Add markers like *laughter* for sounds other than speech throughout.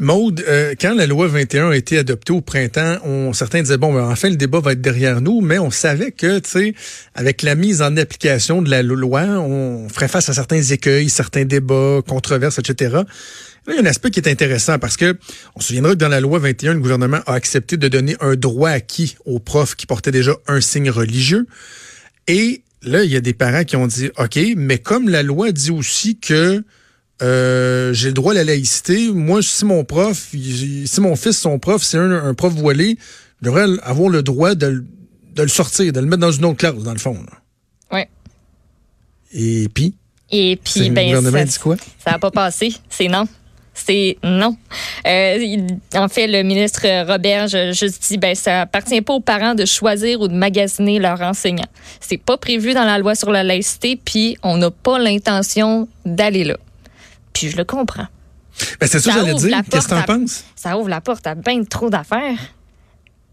Maude, euh, quand la loi 21 a été adoptée au printemps, on, certains disaient, bon, ben, enfin, le débat va être derrière nous, mais on savait que, tu sais, avec la mise en application de la loi, on ferait face à certains écueils, certains débats, controverses, etc. Là, il y a un aspect qui est intéressant parce que on se souviendra que dans la loi 21, le gouvernement a accepté de donner un droit acquis aux profs qui portaient déjà un signe religieux. Et là, il y a des parents qui ont dit, OK, mais comme la loi dit aussi que euh, j'ai le droit à la laïcité. Moi, si mon prof, si mon fils, son prof, c'est un, prof voilé, je devrais avoir le droit de, le sortir, de le mettre dans une autre classe, dans le fond. Oui. Et puis? Et puis, ben, le ça, dit quoi? Ça n'a pas passé. C'est non. C'est non. Euh, en fait, le ministre Robert a juste dit ben ça appartient pas aux parents de choisir ou de magasiner leur enseignant. C'est pas prévu dans la loi sur la laïcité, puis on n'a pas l'intention d'aller là. Puis je le comprends. Ben, c'est ça, que j'allais dire. Qu'est-ce que t'en penses? Ça ouvre la porte à bien trop d'affaires.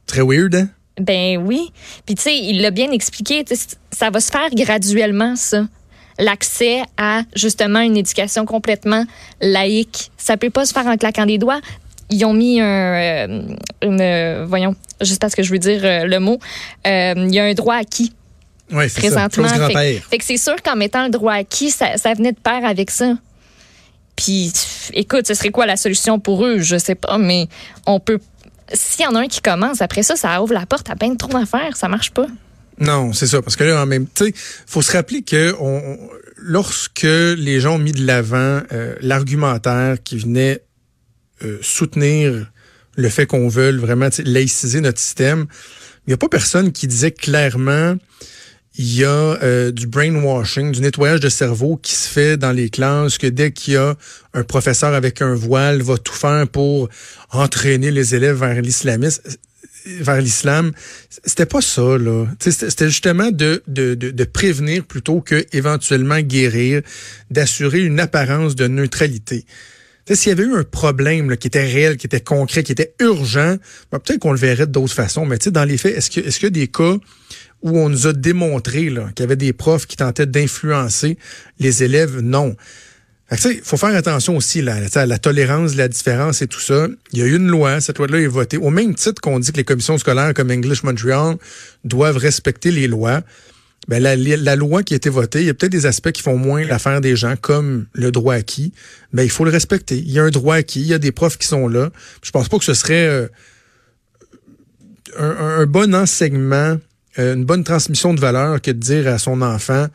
Très weird, hein? Ben oui. Puis tu sais, il l'a bien expliqué. Ça va se faire graduellement, ça. L'accès à justement une éducation complètement laïque. Ça peut pas se faire en claquant des doigts. Ils ont mis un, euh, une, euh, voyons, juste parce que je veux dire euh, le mot, il y a un droit acquis oui, présentement. Ça, fait, fait, que c'est sûr qu'en mettant le droit acquis, ça, ça venait de pair avec ça. Puis, écoute, ce serait quoi la solution pour eux? Je sais pas, mais on peut. S'il y en a un qui commence, après ça, ça ouvre la porte à bien trop d'affaires. Ça marche pas. Non, c'est ça. Parce que là, en même temps, faut se rappeler que lorsque les gens ont mis de l'avant euh, l'argumentaire qui venait euh, soutenir le fait qu'on veut vraiment laïciser notre système, il n'y a pas personne qui disait clairement il y a euh, du brainwashing, du nettoyage de cerveau qui se fait dans les classes, que dès qu'il y a un professeur avec un voile, va tout faire pour entraîner les élèves vers l'islamisme vers l'islam, c'était pas ça là. C'était justement de, de, de, prévenir plutôt que éventuellement guérir, d'assurer une apparence de neutralité. S'il y avait eu un problème là, qui était réel, qui était concret, qui était urgent, ben, peut-être qu'on le verrait d'autres façons. Mais dans les faits, est-ce que est-ce qu'il y a des cas où on nous a démontré qu'il y avait des profs qui tentaient d'influencer les élèves, non. Il faut faire attention aussi là, à la tolérance, la différence et tout ça. Il y a eu une loi, cette loi-là est votée. Au même titre qu'on dit que les commissions scolaires comme English Montreal doivent respecter les lois, ben la, loi qui a été votée, il y a peut-être des aspects qui font moins l'affaire des gens, comme le droit acquis, mais il faut le respecter. Il y a un droit acquis, il y a des profs qui sont là. Je pense pas que ce serait euh, un, un, bon enseignement une bonne transmission de valeur que de dire à son enfant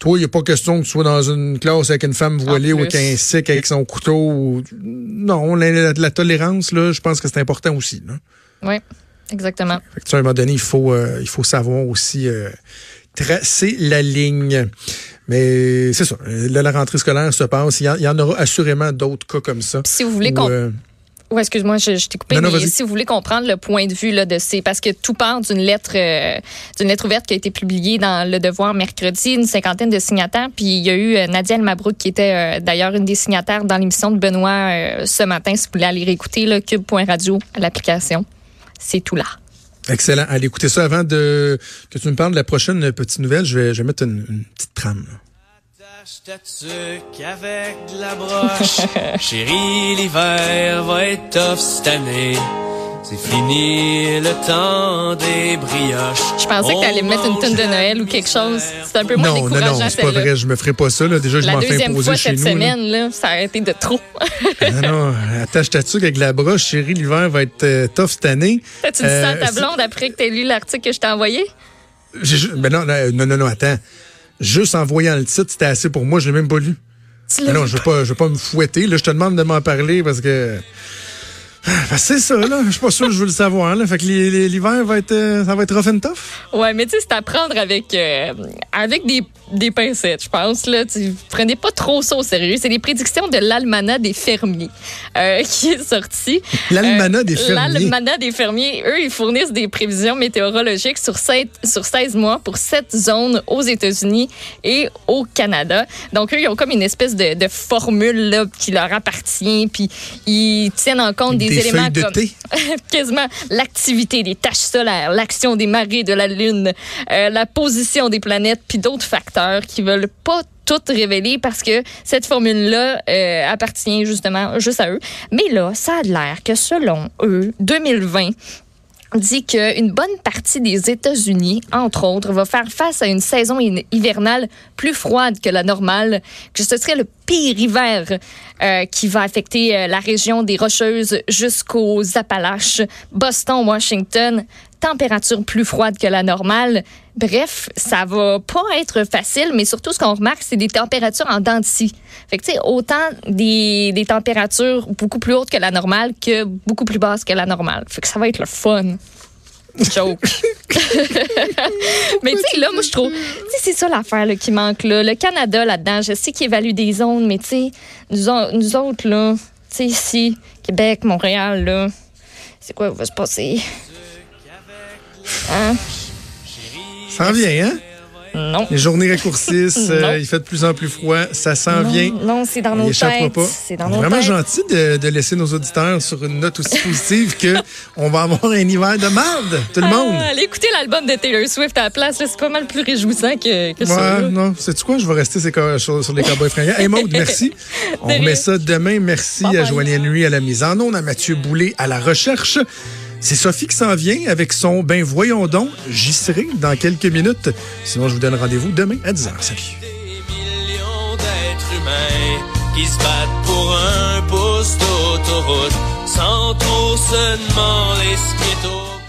toi, il n'y a pas question que tu sois dans une classe avec une femme voilée ou avec un sick avec son couteau. Non, la, tolérance, là, je pense que c'est important aussi. Oui, exactement. à un moment donné, il faut, euh, il faut savoir aussi euh, tracer la ligne. Mais c'est ça. la rentrée scolaire se passe. Il y, en, aura assurément d'autres cas comme ça. Si vous voulez qu'on oui, excuse-moi, je, t'ai coupé. mais si vous voulez comprendre le point de vue là, de ces, parce que tout part d'une lettre, euh, d'une lettre ouverte qui a été publiée dans Le Devoir mercredi, une cinquantaine de signataires. Puis il y a eu euh, Nadia El Mabrouk qui était euh, d'ailleurs une des signataires dans l'émission de Benoît ce matin. Si vous voulez aller réécouter le cube.radio à l'application, c'est tout là. Excellent. Allez écouter ça avant de que tu me parles de la prochaine petite nouvelle. Je vais, je vais mettre une, petite trame. Je avec de la broche. *laughs* Chérie, l'hiver va être tough cette année. C'est fini le temps des brioches. Je pensais que t'allais mettre une tonne de Noël ou quelque chose. C'est un peu moins non, décourageant. Non, non, c'est pas vrai. Je me ferai pas ça. Là. Déjà, je m'en fais imposer chez nous. La deuxième fois cette semaine, là. ça a été de trop. *laughs* non, non. Attache ta avec la broche. Chérie, l'hiver va être euh, tough cette année. Tu dit ça à ta blonde après que t'aies lu l'article que je t'ai envoyé? Mais non, non, non, non, attends. Juste en voyant le titre, c'était assez pour moi. Je l'ai même pas lu. non, je je veux pas me fouetter. Là, je te demande de m'en parler parce que ben, c'est ça, là. Je suis pas sûr que je veux le savoir, là. Fait que l'hiver va être, euh, ça va être rough and tough. Ouais, mais tu sais, c'est à prendre avec, euh, avec des, des pincettes, je pense, là. Tu prenez pas trop ça au sérieux. C'est les prédictions de l'Almanach des fermiers, euh, *laughs* qui est sorti. L'Almanach des fermiers. L'Almanach des fermiers, eux, ils fournissent des prévisions météorologiques sur, 7, sur 16 mois pour 7 zones aux États-Unis et au Canada. Donc, eux, ils ont comme une espèce de, de formule, là, qui leur appartient, puis ils tiennent en compte des des, éléments de comme *laughs* quasiment l'activité des taches solaires, l'action des marées de la Lune, euh, la position des planètes, puis d'autres facteurs qui veulent pas tout révéler parce que cette formule-là euh, appartient justement juste à eux. Mais là, ça a l'air que selon eux, 2020 dit qu'une bonne partie des États-Unis, entre autres, va faire face à une saison hivernale plus froide que la normale, que ce serait le pire hiver euh, qui va affecter euh, la région des Rocheuses jusqu'aux Appalaches, Boston, Washington, température plus froide que la normale. Bref, ça va pas être facile, mais surtout, ce qu'on remarque, c'est des températures en dents de scie. Fait que, tu sais, autant des, des températures beaucoup plus hautes que la normale que beaucoup plus basses que la normale. Fait que ça va être le fun. Joke. *laughs* mais tu sais, là, moi, je trouve, tu sais, c'est ça l'affaire qui manque là. Le Canada là-dedans, je sais qu'il évalue des zones, mais tu sais, nous, nous, autres, là, tu sais, ici, Québec, Montréal, là, c'est quoi qui va se passer? Hein? Ça en vient, hein? Non. Les journées raccourcissent, *laughs* euh, il fait de plus en plus froid, ça s'en vient. Non, c'est dans nos têtes. C'est dans nos vraiment gentil de, laisser nos auditeurs sur une note aussi positive que on va avoir un hiver de marde, tout le ah, monde. allez écouter l'album de Taylor Swift à la place, c'est pas mal plus réjouissant que, que ouais, ça. Non, sais-tu quoi, je vais rester sur, sur les cowboys fringants. Hey Maud, merci. *laughs* On remet ça demain. Merci à Joanie Henry à la mise en onde, à Mathieu Boulay à la recherche. C'est Sophie qui s'en vient avec son Ben voyons donc, j'y serai dans quelques minutes. Sinon, je vous donne rendez-vous demain à 10h. Salut. Des millions d'êtres humains qui se battent pour un d'autoroute sans